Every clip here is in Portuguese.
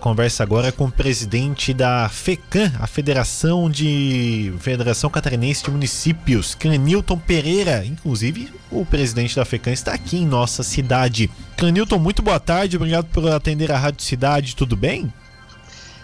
Conversa agora com o presidente da FECAM, a Federação de Federação Catarinense de Municípios, Canilton Pereira. Inclusive, o presidente da FECAM está aqui em nossa cidade. Canilton, muito boa tarde, obrigado por atender a Rádio Cidade, tudo bem?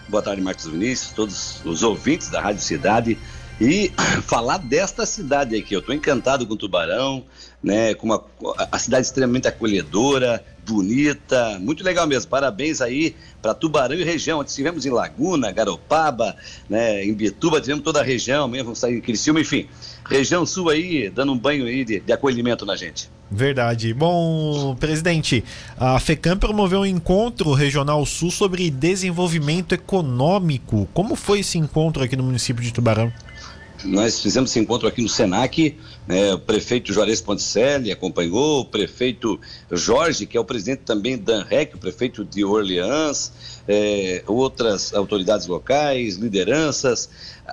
Boa tarde, Marcos Vinícius, todos os ouvintes da Rádio Cidade e falar desta cidade aqui. Eu estou encantado com Tubarão, né? Com uma a cidade extremamente acolhedora, bonita, muito legal mesmo. Parabéns aí para Tubarão e região. Estivemos em Laguna, Garopaba, né? Em Bituba, tivemos toda a região mesmo, sair em Criciúma, enfim. Região Sul aí, dando um banho aí de, de acolhimento na gente. Verdade. Bom, presidente, a FECAM promoveu um encontro regional sul sobre desenvolvimento econômico. Como foi esse encontro aqui no município de Tubarão? Nós fizemos esse encontro aqui no Senac, né, o prefeito Juarez Ponticelli acompanhou, o prefeito Jorge, que é o presidente também da ANREC, o prefeito de Orleans, é, outras autoridades locais, lideranças.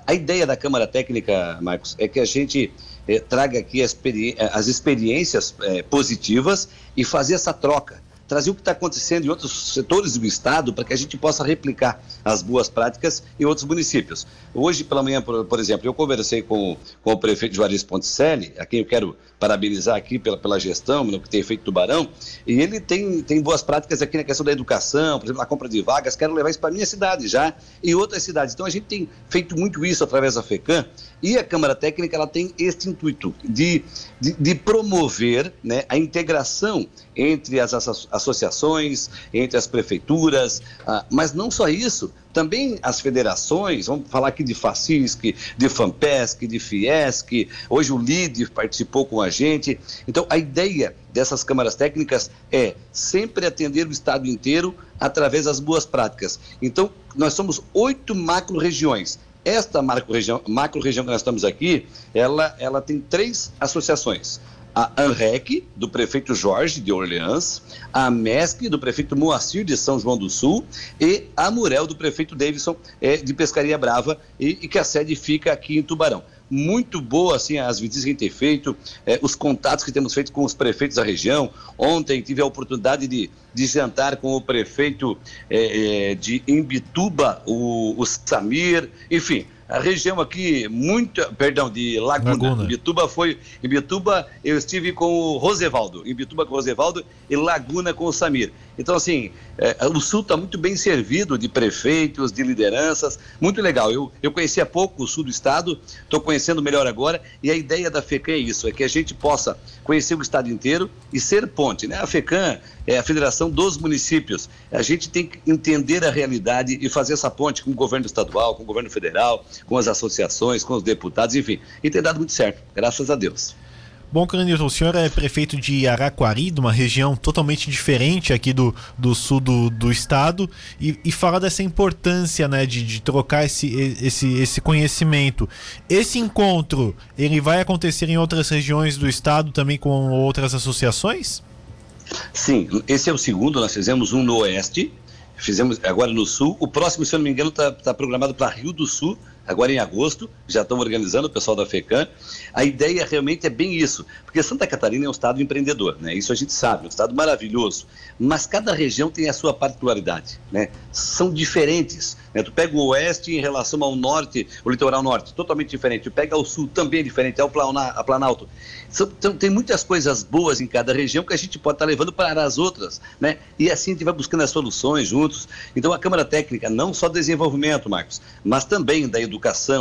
A ideia da Câmara Técnica, Marcos, é que a gente é, traga aqui as, experi as experiências é, positivas e fazer essa troca trazer o que está acontecendo em outros setores do Estado para que a gente possa replicar as boas práticas em outros municípios. Hoje pela manhã, por, por exemplo, eu conversei com, com o prefeito Juarez Ponticelli, a quem eu quero parabenizar aqui pela, pela gestão, no que tem feito Tubarão, e ele tem, tem boas práticas aqui na questão da educação, por exemplo, na compra de vagas, quero levar isso para a minha cidade já e outras cidades. Então a gente tem feito muito isso através da FECAM e a Câmara Técnica ela tem este intuito de, de, de promover né, a integração entre as associações, entre as prefeituras, ah, mas não só isso, também as federações, vamos falar aqui de FACISC, de FAMPESC, de FIESC, hoje o LID participou com a gente. Então, a ideia dessas câmaras técnicas é sempre atender o Estado inteiro através das boas práticas. Então, nós somos oito macro-regiões. Esta macro-região macro -região que nós estamos aqui, ela, ela tem três associações a ANREC, do prefeito Jorge de Orleans, a MESC, do prefeito Moacir de São João do Sul, e a Murel, do prefeito Davidson é, de Pescaria Brava, e, e, que a sede fica aqui em Tubarão. Muito boa, assim, as visitas que a gente tem feito, é, os contatos que temos feito com os prefeitos da região. Ontem tive a oportunidade de, de jantar com o prefeito é, é de Imbituba, o, o Samir, enfim, a região aqui, muito, perdão, de Laguna. Laguna. Bituba foi, em Bituba eu estive com o Rosevaldo, em Bituba com o Rosevaldo e Laguna com o Samir. Então, assim, é, o Sul está muito bem servido de prefeitos, de lideranças, muito legal. Eu, eu conhecia pouco o Sul do Estado, estou conhecendo melhor agora, e a ideia da FECAM é isso, é que a gente possa conhecer o Estado inteiro e ser ponte, né? A FECAM é a Federação dos Municípios. A gente tem que entender a realidade e fazer essa ponte com o governo estadual, com o governo federal, com as associações, com os deputados, enfim. E tem dado muito certo, graças a Deus. Bom, Canilton, o senhor é prefeito de Araquari, de uma região totalmente diferente aqui do, do sul do, do estado, e, e fala dessa importância né, de, de trocar esse, esse, esse conhecimento. Esse encontro, ele vai acontecer em outras regiões do estado também com outras associações? Sim, esse é o segundo, nós fizemos um no oeste, fizemos agora no sul. O próximo, se eu não me engano, está tá programado para Rio do Sul, agora em agosto, já estão organizando o pessoal da FECAM. A ideia realmente é bem isso, porque Santa Catarina é um estado empreendedor, né? Isso a gente sabe, um estado maravilhoso, mas cada região tem a sua particularidade, né? São diferentes, né? Tu pega o oeste em relação ao norte, o litoral norte, totalmente diferente. Tu pega o sul, também diferente, é o Planalto. São, então, tem muitas coisas boas em cada região que a gente pode estar levando para as outras, né? E assim a gente vai buscando as soluções juntos. Então a Câmara Técnica, não só desenvolvimento, Marcos, mas também da educação,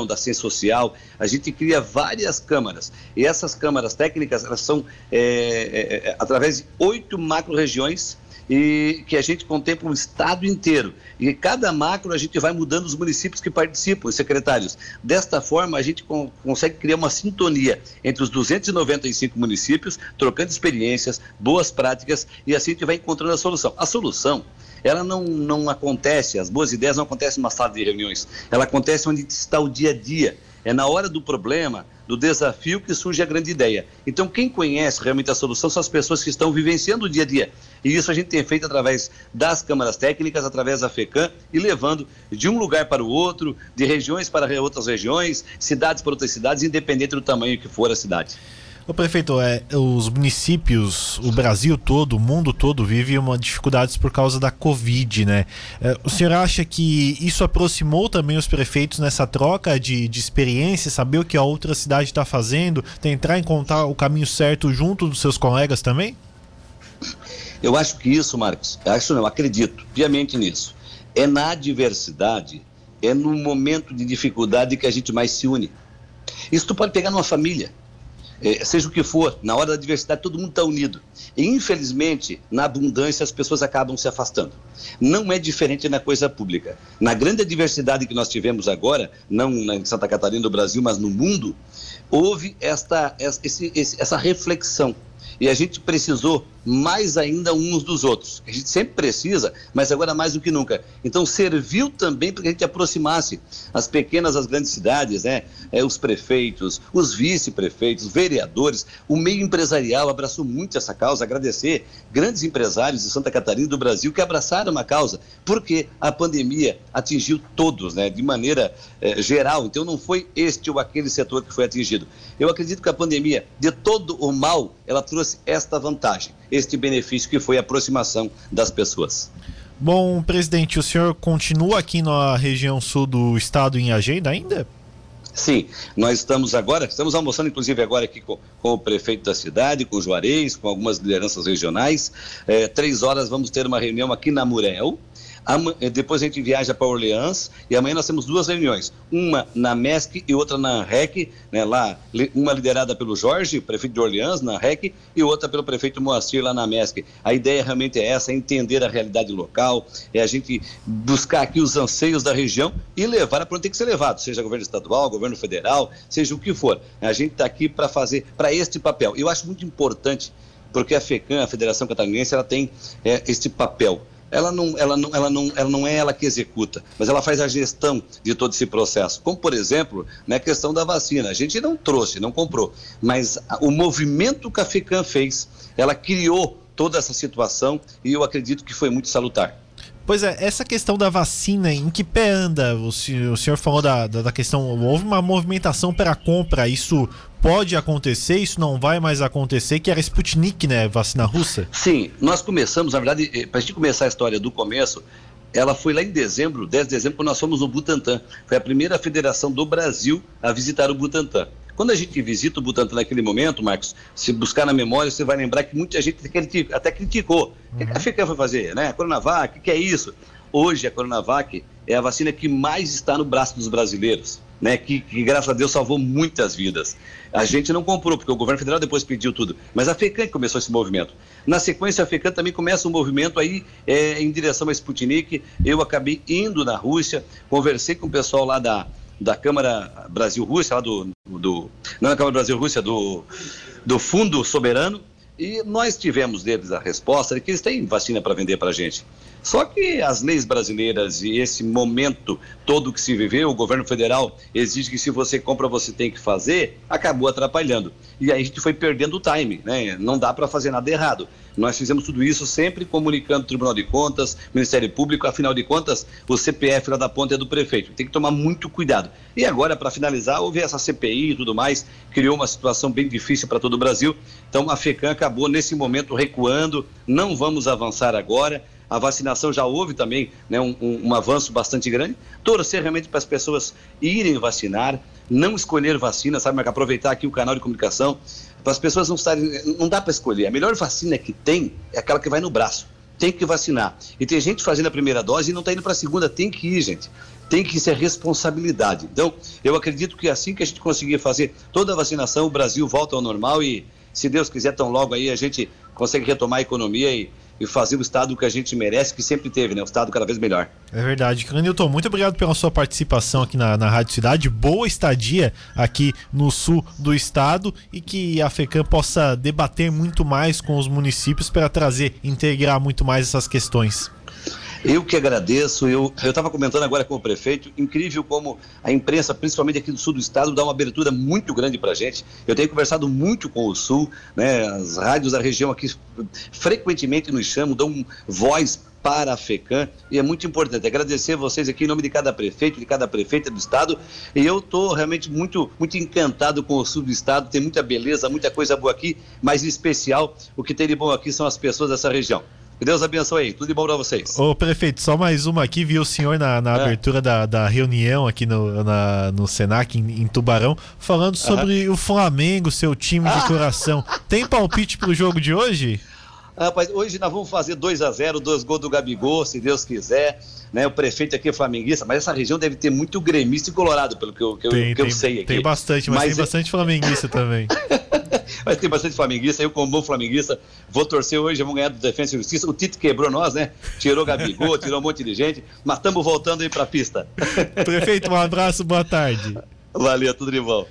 da ciência social, a gente cria várias câmaras. E essas câmaras técnicas, elas são é, é, é através de oito macro-regiões e que a gente contempla o estado inteiro. E cada macro a gente vai mudando os municípios que participam, os secretários. Desta forma, a gente com, consegue criar uma sintonia entre os 295 municípios, trocando experiências, boas práticas, e assim a gente vai encontrando a solução. A solução ela não, não acontece, as boas ideias não acontecem numa sala de reuniões, ela acontece onde está o dia a dia. É na hora do problema, do desafio, que surge a grande ideia. Então, quem conhece realmente a solução são as pessoas que estão vivenciando o dia a dia. E isso a gente tem feito através das câmaras técnicas, através da FECAM, e levando de um lugar para o outro, de regiões para outras regiões, cidades para outras cidades, independente do tamanho que for a cidade. O prefeito, é, os municípios, o Brasil todo, o mundo todo vive uma dificuldades por causa da Covid, né? É, o senhor acha que isso aproximou também os prefeitos nessa troca de, de experiência, saber o que a outra cidade está fazendo, tentar encontrar o caminho certo junto dos seus colegas também? Eu acho que isso, Marcos, acho não, acredito piamente nisso. É na adversidade, é no momento de dificuldade que a gente mais se une. Isso tu pode pegar numa família seja o que for, na hora da diversidade todo mundo está unido. E infelizmente, na abundância, as pessoas acabam se afastando. Não é diferente na coisa pública. Na grande diversidade que nós tivemos agora, não em Santa Catarina do Brasil, mas no mundo, houve esta, esse, essa reflexão. E a gente precisou mais ainda uns dos outros. A gente sempre precisa, mas agora mais do que nunca. Então serviu também para que a gente aproximasse as pequenas as grandes cidades, né? É, os prefeitos, os vice-prefeitos, vereadores, o meio empresarial abraçou muito essa causa. Agradecer grandes empresários de Santa Catarina e do Brasil que abraçaram a causa, porque a pandemia atingiu todos, né? De maneira é, geral. Então não foi este ou aquele setor que foi atingido. Eu acredito que a pandemia, de todo o mal, ela trouxe esta vantagem este benefício que foi a aproximação das pessoas. Bom, presidente, o senhor continua aqui na região sul do estado em agenda ainda? Sim, nós estamos agora, estamos almoçando inclusive agora aqui com, com o prefeito da cidade, com o Juarez, com algumas lideranças regionais. É, três horas vamos ter uma reunião aqui na Murel, depois a gente viaja para Orleans e amanhã nós temos duas reuniões, uma na MESC e outra na REC, né, lá, uma liderada pelo Jorge, prefeito de Orleans, na REC, e outra pelo prefeito Moacir, lá na MESC. A ideia realmente é essa, é entender a realidade local, é a gente buscar aqui os anseios da região e levar para onde tem que ser levado, seja governo estadual, governo federal, seja o que for. A gente está aqui para fazer, para este papel. Eu acho muito importante, porque a FECAM, a Federação Catarinense, ela tem é, este papel ela não, ela, não, ela, não, ela não é ela que executa, mas ela faz a gestão de todo esse processo. Como, por exemplo, na questão da vacina. A gente não trouxe, não comprou, mas o movimento que a FECAM fez, ela criou toda essa situação e eu acredito que foi muito salutar. Pois é, essa questão da vacina, em que pé anda? O senhor, o senhor falou da, da, da, questão, houve uma movimentação para a compra, isso pode acontecer, isso não vai mais acontecer, que era Sputnik, né, vacina russa? Sim, nós começamos, na verdade, eh, para a gente começar a história do começo, ela foi lá em dezembro, 10 de dezembro, quando nós fomos no Butantan. Foi a primeira federação do Brasil a visitar o Butantan. Quando a gente visita o Butantan naquele momento, Marcos, se buscar na memória, você vai lembrar que muita gente até criticou. O que a FECAM foi fazer? Né? A Coronavac, o que é isso? Hoje, a Coronavac é a vacina que mais está no braço dos brasileiros. Né, que, que, graças a Deus salvou muitas vidas. A gente não comprou, porque o governo federal depois pediu tudo, mas a FECAM começou esse movimento. Na sequência, a FECAM também começa um movimento aí é, em direção a Sputnik. Eu acabei indo na Rússia, conversei com o pessoal lá da, da Câmara Brasil-Rússia, lá do, do. Não da Câmara Brasil-Rússia, do, do Fundo Soberano, e nós tivemos deles a resposta de que eles têm vacina para vender para a gente. Só que as leis brasileiras e esse momento todo que se viveu, o governo federal exige que se você compra, você tem que fazer, acabou atrapalhando. E aí a gente foi perdendo o time, né? Não dá para fazer nada errado. Nós fizemos tudo isso sempre comunicando o Tribunal de Contas, Ministério Público, afinal de contas, o CPF lá da ponta é do prefeito. Tem que tomar muito cuidado. E agora, para finalizar, houve essa CPI e tudo mais, criou uma situação bem difícil para todo o Brasil. Então a FECAM acabou nesse momento recuando, não vamos avançar agora a vacinação já houve também né, um, um, um avanço bastante grande. Torcer realmente para as pessoas irem vacinar, não escolher vacina, sabe, mas aproveitar aqui o canal de comunicação, para as pessoas não estarem. Não dá para escolher. A melhor vacina que tem é aquela que vai no braço. Tem que vacinar. E tem gente fazendo a primeira dose e não está indo para a segunda. Tem que ir, gente. Tem que ser responsabilidade. Então, eu acredito que assim que a gente conseguir fazer toda a vacinação, o Brasil volta ao normal e, se Deus quiser, tão logo aí a gente consegue retomar a economia e e fazer o Estado que a gente merece, que sempre teve, né? O Estado cada vez melhor. É verdade. Canilton, muito obrigado pela sua participação aqui na, na Rádio Cidade. Boa estadia aqui no sul do estado e que a FECAM possa debater muito mais com os municípios para trazer, integrar muito mais essas questões. Eu que agradeço, eu estava comentando agora com o prefeito, incrível como a imprensa, principalmente aqui do sul do estado, dá uma abertura muito grande para a gente. Eu tenho conversado muito com o sul, né, as rádios da região aqui frequentemente nos chamam, dão voz para a FECAM e é muito importante. Agradecer vocês aqui em nome de cada prefeito, de cada prefeita do estado. E eu estou realmente muito, muito encantado com o sul do estado. Tem muita beleza, muita coisa boa aqui, mas em especial o que tem de bom aqui são as pessoas dessa região. Que Deus abençoe aí. Tudo de bom para vocês. Ô, prefeito, só mais uma aqui. Vi o senhor na, na é. abertura da, da reunião aqui no, na, no Senac, em, em Tubarão, falando sobre o Flamengo, seu time de coração. Tem palpite pro jogo de hoje? Rapaz, hoje nós vamos fazer 2 a 0 dois gols do Gabigol, se Deus quiser. Né? O prefeito aqui é flamenguista, mas essa região deve ter muito gremista e colorado, pelo que eu, que tem, eu, que tem, eu sei aqui. Tem bastante, mas, mas tem é... bastante flamenguista também. mas tem bastante flamenguista, eu como bom flamenguista, vou torcer hoje, vamos ganhar do Defensa e Justiça. O Tito quebrou nós, né? Tirou Gabigol, tirou um monte de gente, mas estamos voltando aí para a pista. Prefeito, um abraço, boa tarde. Valeu, tudo de bom.